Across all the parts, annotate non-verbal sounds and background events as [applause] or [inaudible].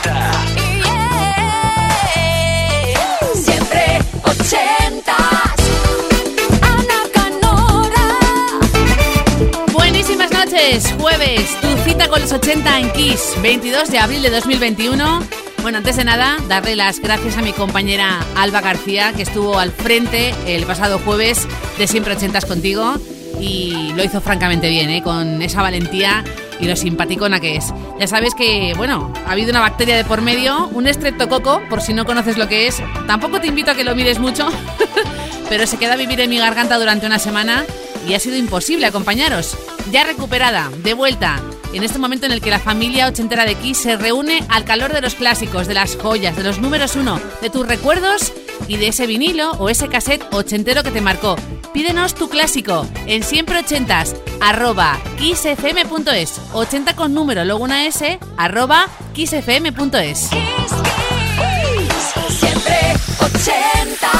80. Siempre 80. Ana Canora. Buenísimas noches, jueves, tu cita con los 80 en Kiss, 22 de abril de 2021. Bueno, antes de nada, darle las gracias a mi compañera Alba García, que estuvo al frente el pasado jueves de Siempre 80 contigo y lo hizo francamente bien, ¿eh? con esa valentía y lo simpaticona que es. Ya sabes que, bueno, ha habido una bacteria de por medio, un estreptococo, por si no conoces lo que es. Tampoco te invito a que lo mires mucho, [laughs] pero se queda a vivir en mi garganta durante una semana y ha sido imposible acompañaros. Ya recuperada, de vuelta, en este momento en el que la familia ochentera de Kiss se reúne al calor de los clásicos, de las joyas, de los números uno, de tus recuerdos y de ese vinilo o ese cassette ochentero que te marcó. Pídenos tu clásico en siempre ochentas, arroba kissfm.es, 80 con número, luego una S, arroba kissfm.es. Siempre 80.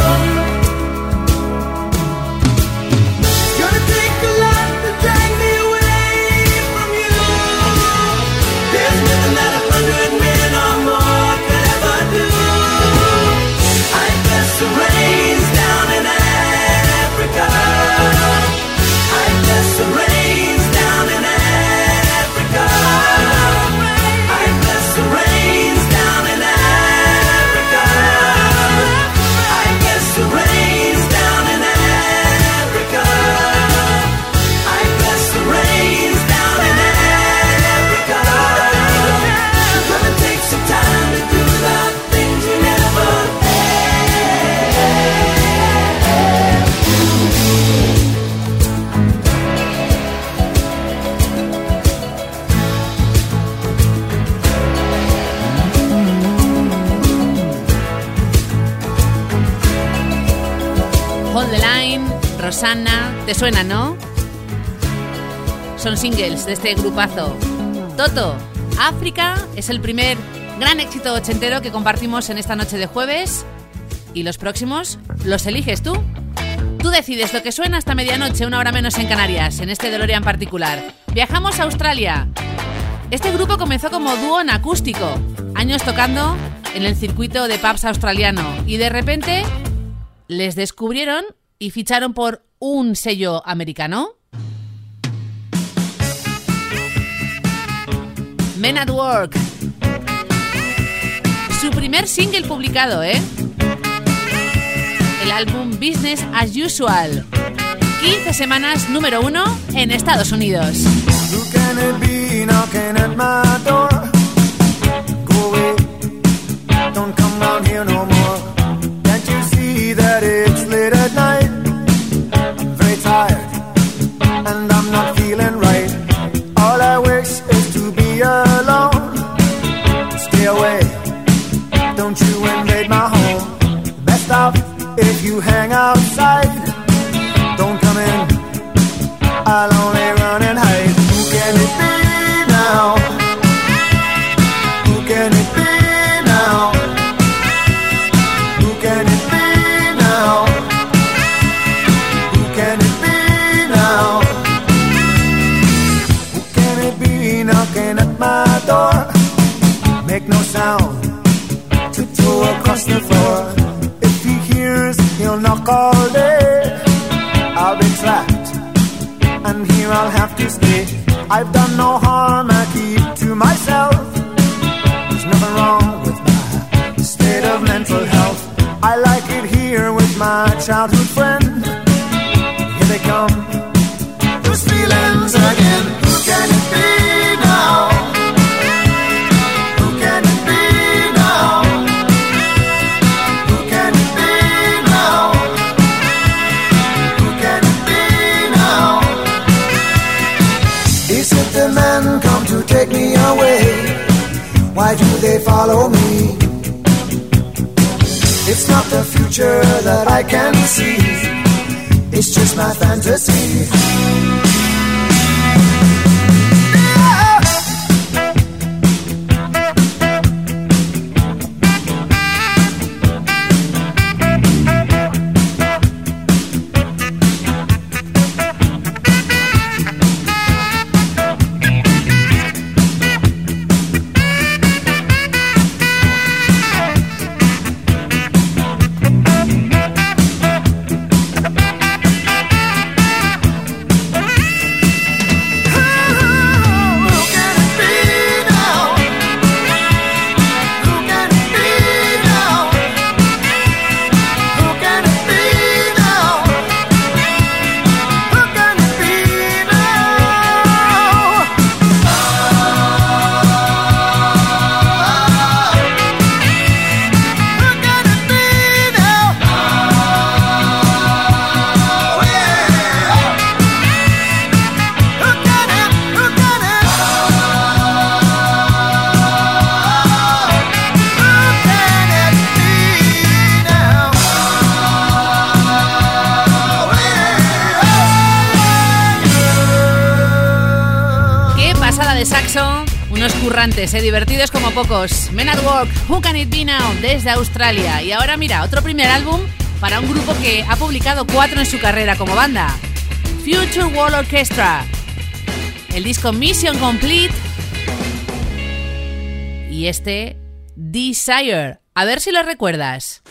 De este grupazo. Toto, África es el primer gran éxito ochentero que compartimos en esta noche de jueves. Y los próximos los eliges tú. Tú decides lo que suena hasta medianoche, una hora menos en Canarias, en este DeLorean particular. Viajamos a Australia. Este grupo comenzó como dúo en acústico, años tocando en el circuito de pubs australiano y de repente les descubrieron y ficharon por un sello americano. Men at Work. Su primer single publicado, ¿eh? El álbum Business as Usual. 15 semanas número uno en Estados Unidos. It's not the future that I can see, it's just my fantasy. divertidos como pocos. Men at Work, Who Can It Be Now, desde Australia. Y ahora mira, otro primer álbum para un grupo que ha publicado cuatro en su carrera como banda. Future World Orchestra. El disco Mission Complete. Y este, Desire. A ver si lo recuerdas.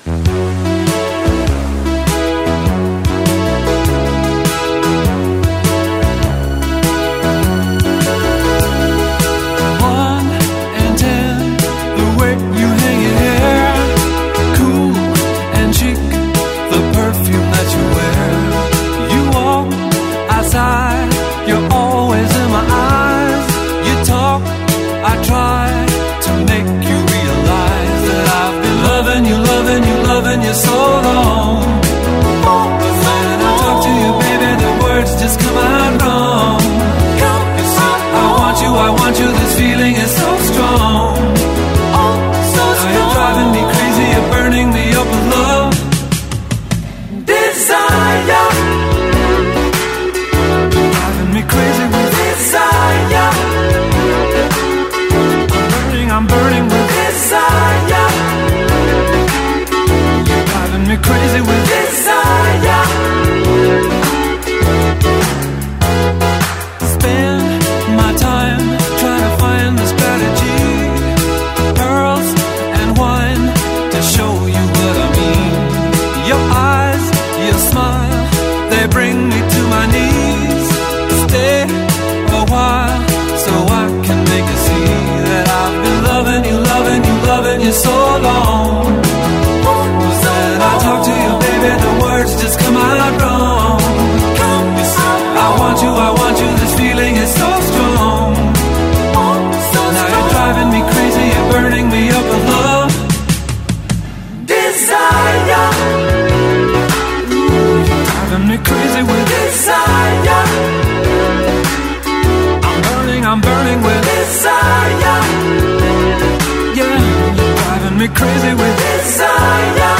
me crazy with desire.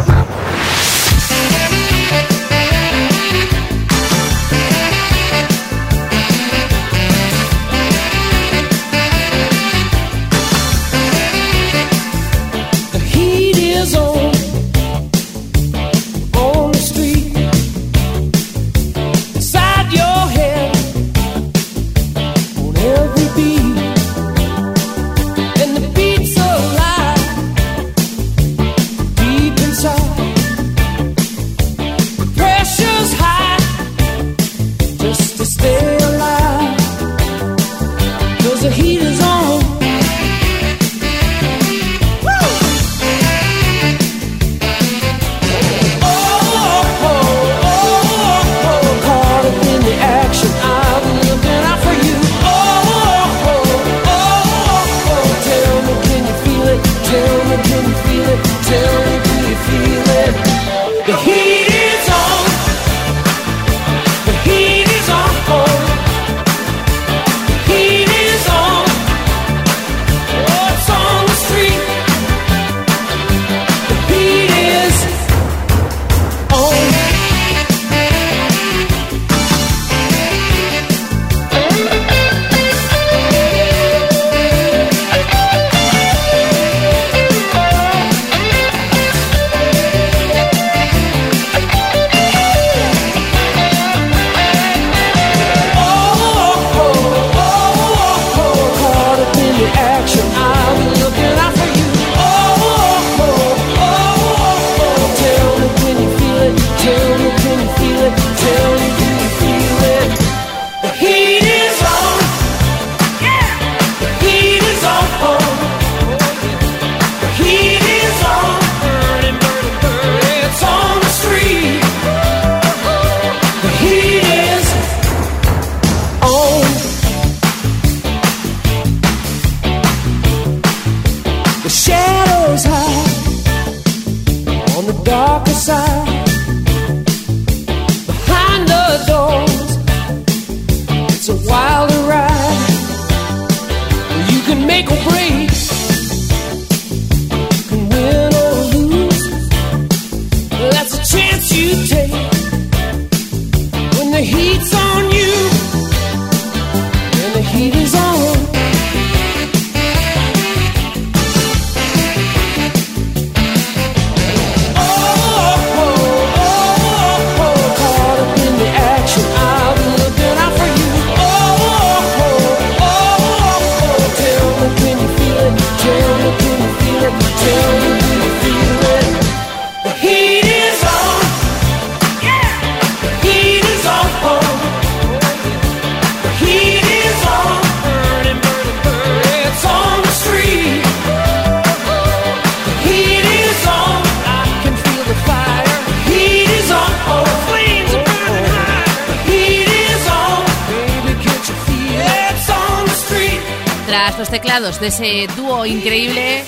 de ese dúo increíble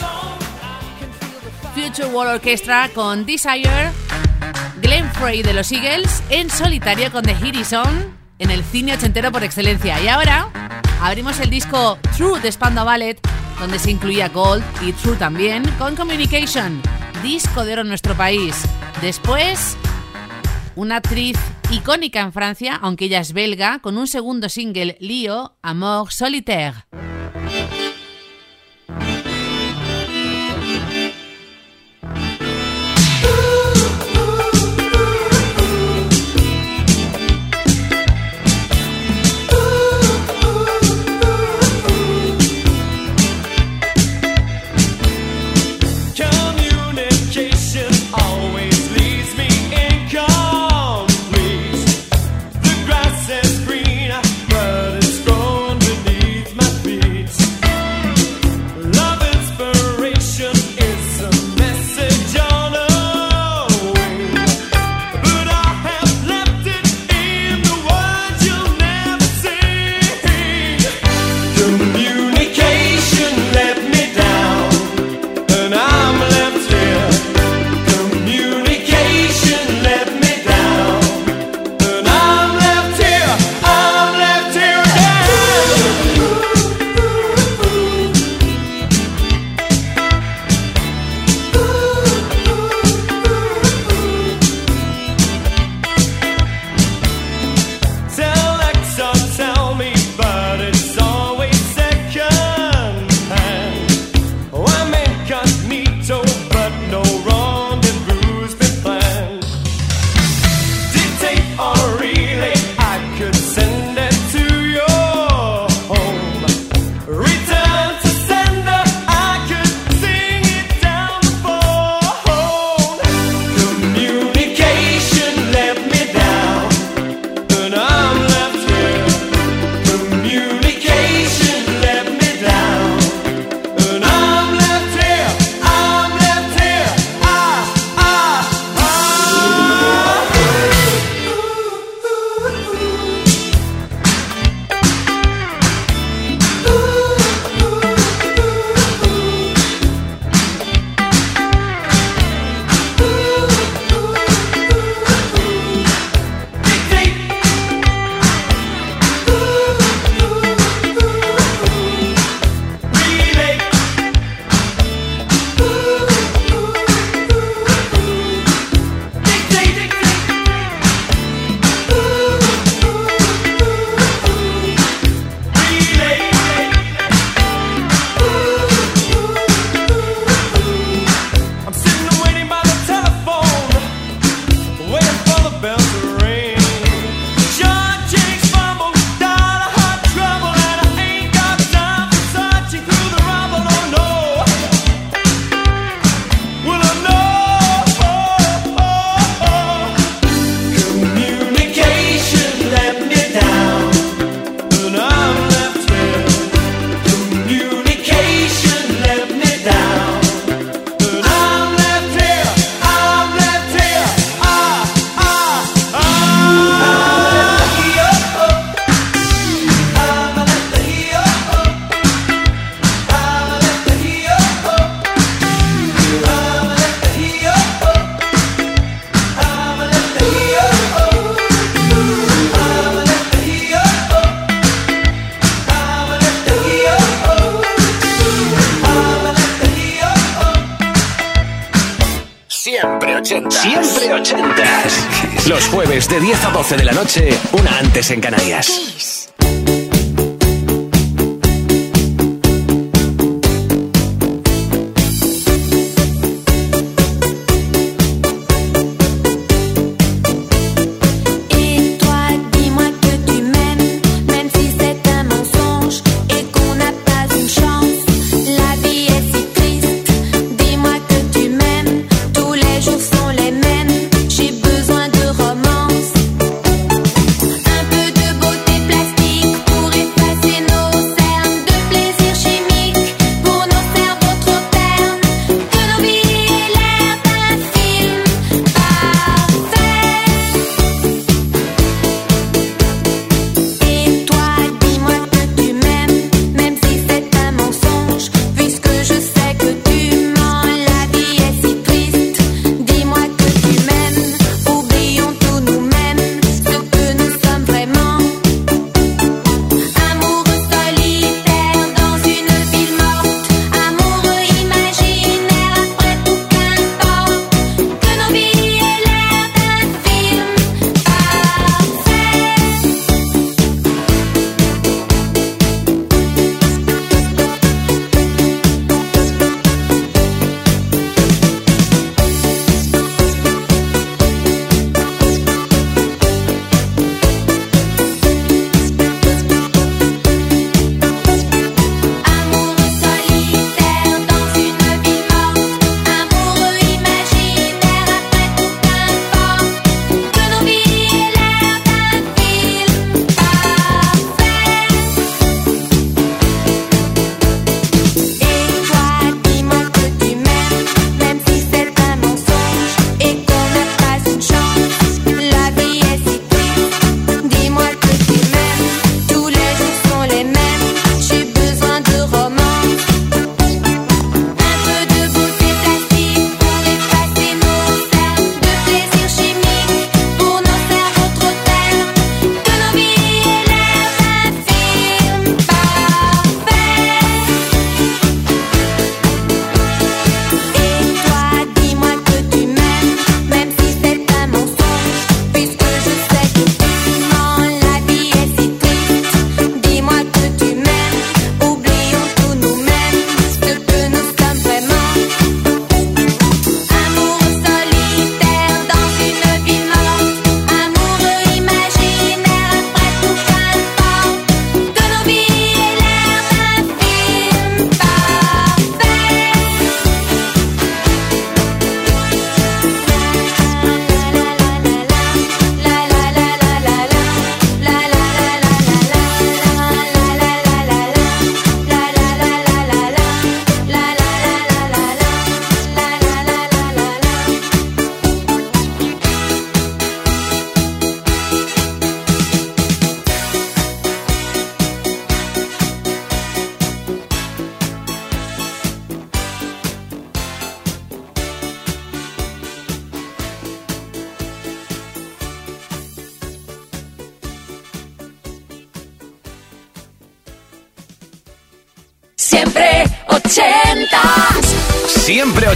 Future World Orchestra con Desire, Glenn Frey de los Eagles en solitario con The Hit On en el cine ochentero por excelencia. Y ahora abrimos el disco True de Spandau Ballet, donde se incluía Gold y True también, con Communication, disco de oro en nuestro país. Después, una actriz icónica en Francia, aunque ella es belga, con un segundo single, Lio, Amour Solitaire. En Canarias.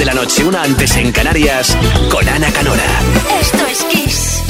de la noche, una antes en Canarias, con Ana Canora. Esto es Kiss.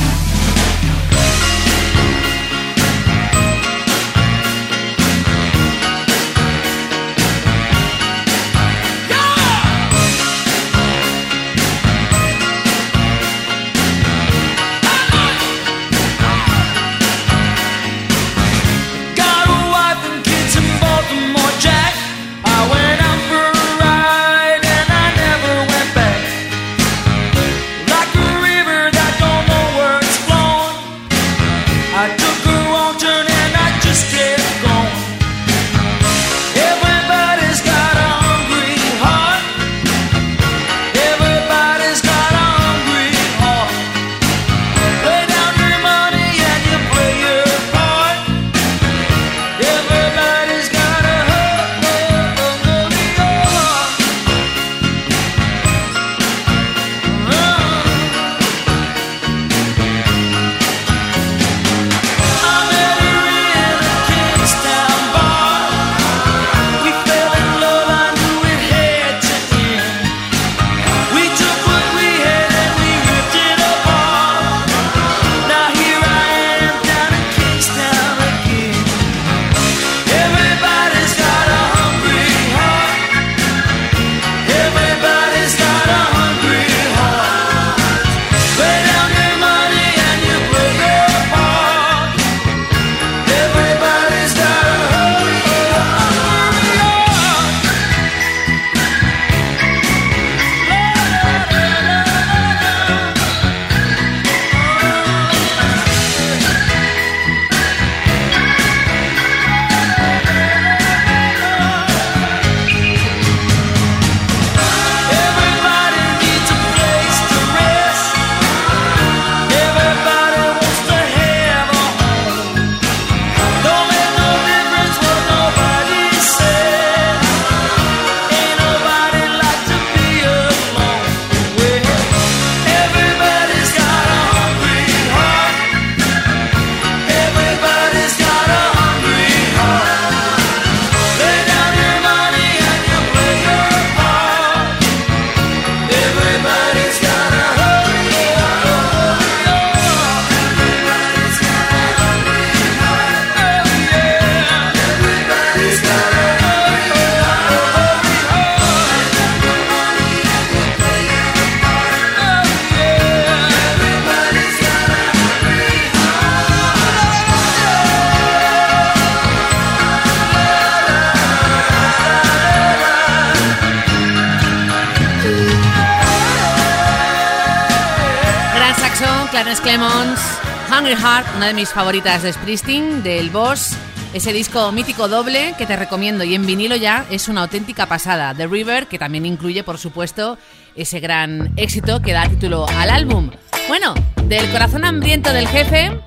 De mis favoritas de Springsteen, del Boss, ese disco mítico doble que te recomiendo y en vinilo ya es una auténtica pasada. The River, que también incluye, por supuesto, ese gran éxito que da título al álbum. Bueno, del corazón hambriento del jefe,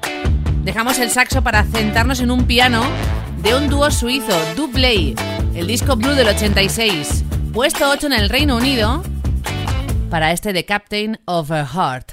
dejamos el saxo para sentarnos en un piano de un dúo suizo, Dubley, el disco Blue del 86, puesto 8 en el Reino Unido para este The Captain of a Heart.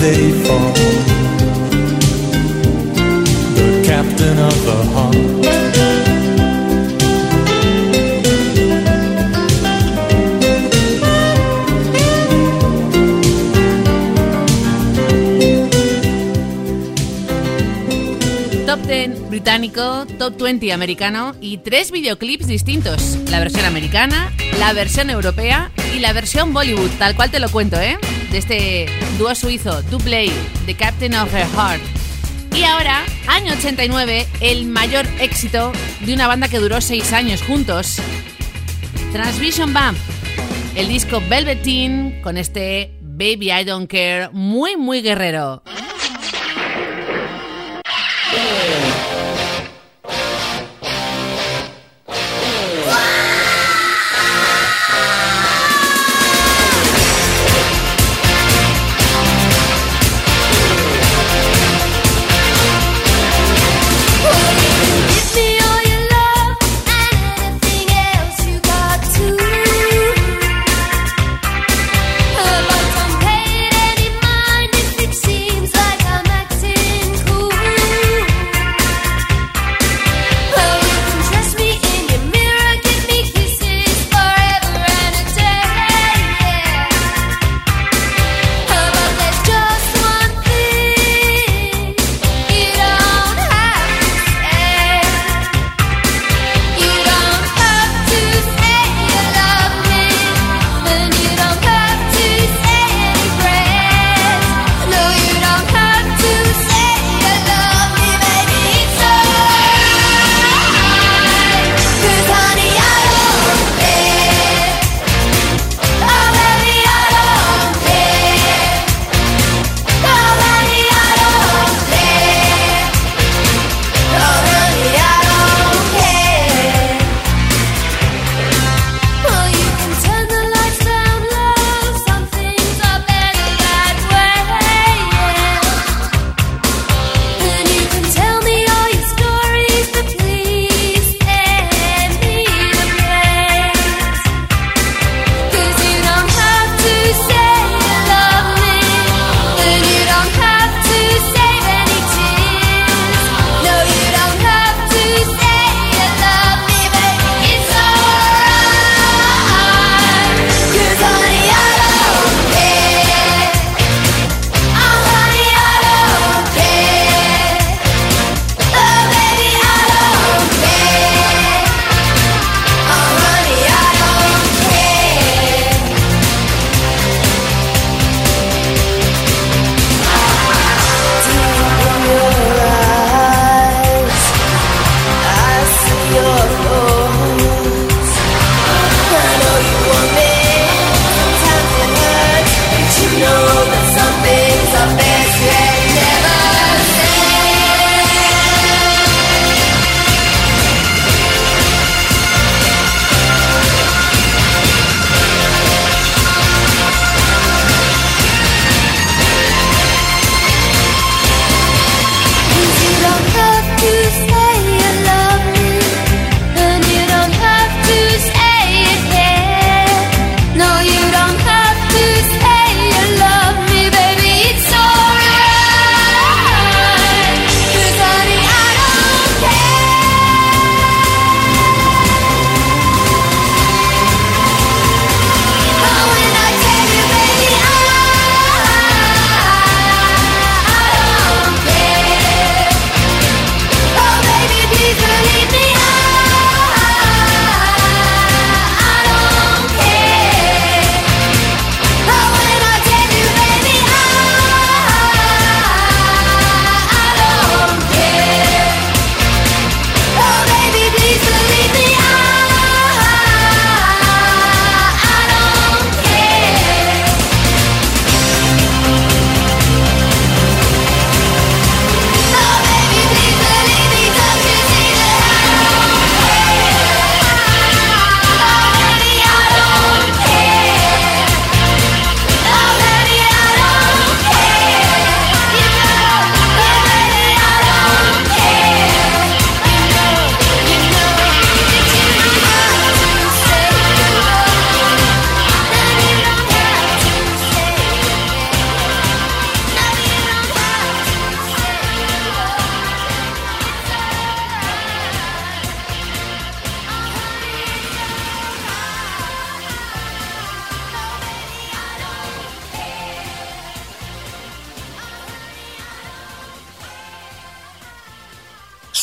Day for the captain of the heart. Top 10 británico, Top 20 americano y tres videoclips distintos. La versión americana, la versión europea y la versión Bollywood, tal cual te lo cuento, ¿eh? De este dúo suizo, Duplay, The Captain of Her Heart. Y ahora, año 89, el mayor éxito de una banda que duró 6 años juntos. Transvision Bump, el disco Velveteen con este Baby I Don't Care, muy muy guerrero.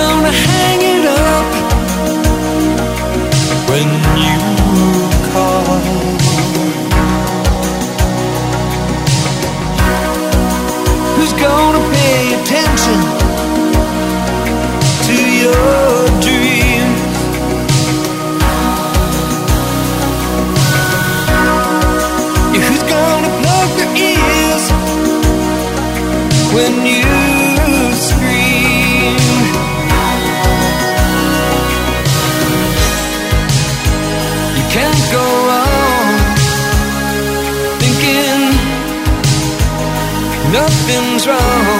Gonna hang it up when you something's wrong.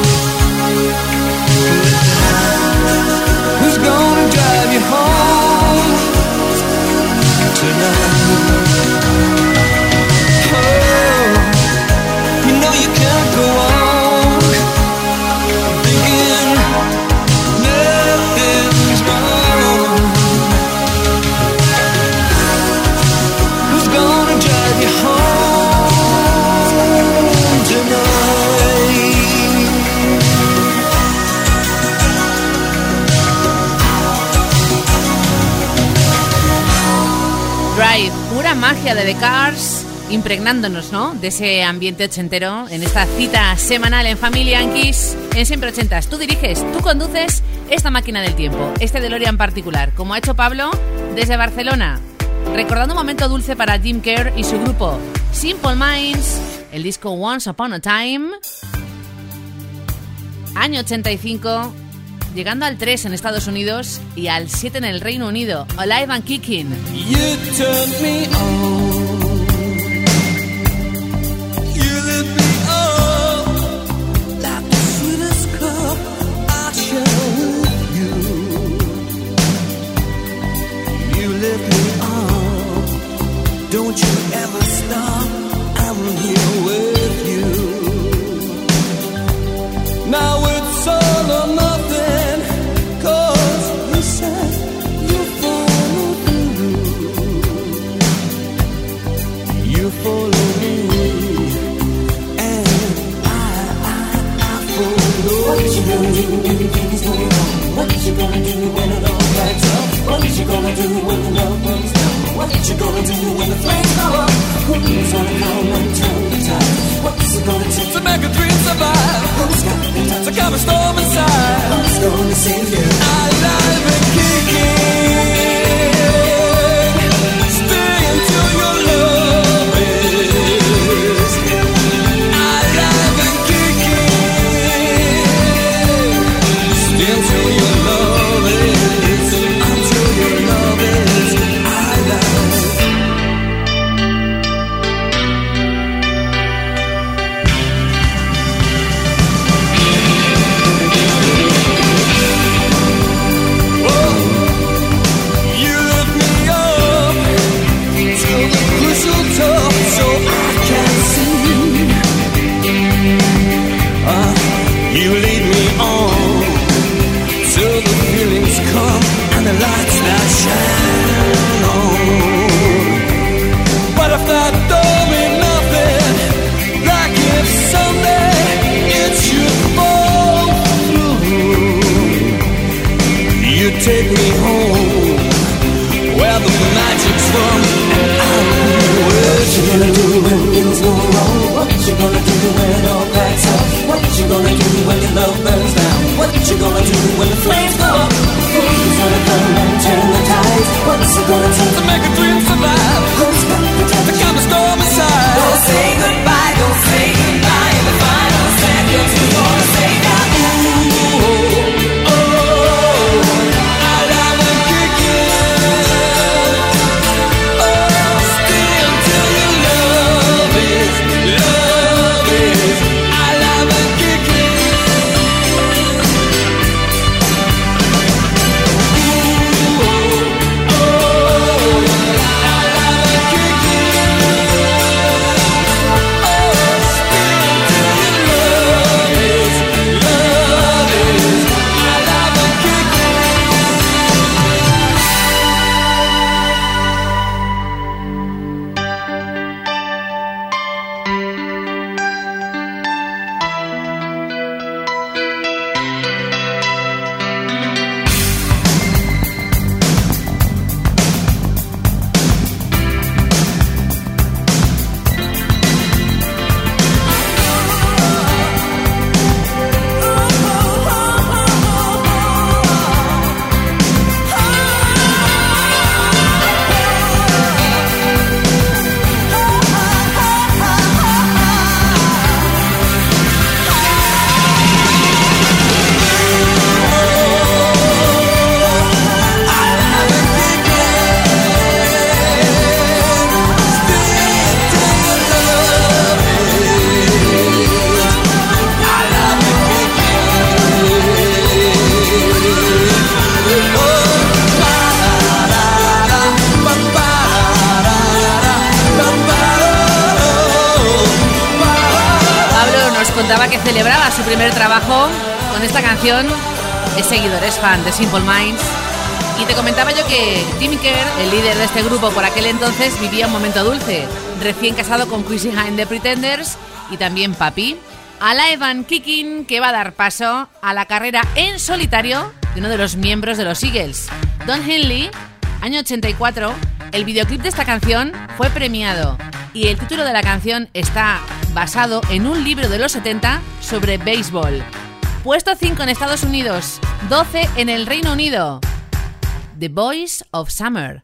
tonight? Magia de The Cars, impregnándonos, ¿no? De ese ambiente ochentero en esta cita semanal en Familia en en Siempre Ochentas. Tú diriges, tú conduces esta máquina del tiempo, este DeLorean particular, como ha hecho Pablo desde Barcelona. Recordando un momento dulce para Jim Kerr y su grupo Simple Minds, el disco Once Upon a Time, año 85, llegando al 3 en Estados Unidos y al 7 en el Reino Unido, Alive and Kicking. You turned me on. You gonna do gonna do when it all backs up? What you gonna do when the love burns down? What you gonna do when the flames go up? Who's gonna come and turn the tide? What's it gonna take To make a dream survive, Who's got the time? to calm a storm inside. Who's gonna save you? Alive and kicking. Gonna do when your love burns down? What you gonna do when the flames go up? Who's gonna come and turn the tides? What's it gonna take to make a dream survive. Contaba que celebraba su primer trabajo con esta canción. Es seguidor, es fan de Simple Minds. Y te comentaba yo que Tim Kerr, el líder de este grupo por aquel entonces, vivía un momento dulce. Recién casado con Chrissy Hine de Pretenders y también Papi. Alive and Kicking, que va a dar paso a la carrera en solitario de uno de los miembros de los Eagles. Don Henley, año 84, el videoclip de esta canción fue premiado y el título de la canción está basado en un libro de los 70 sobre béisbol. Puesto 5 en Estados Unidos, 12 en el Reino Unido. The Boys of Summer.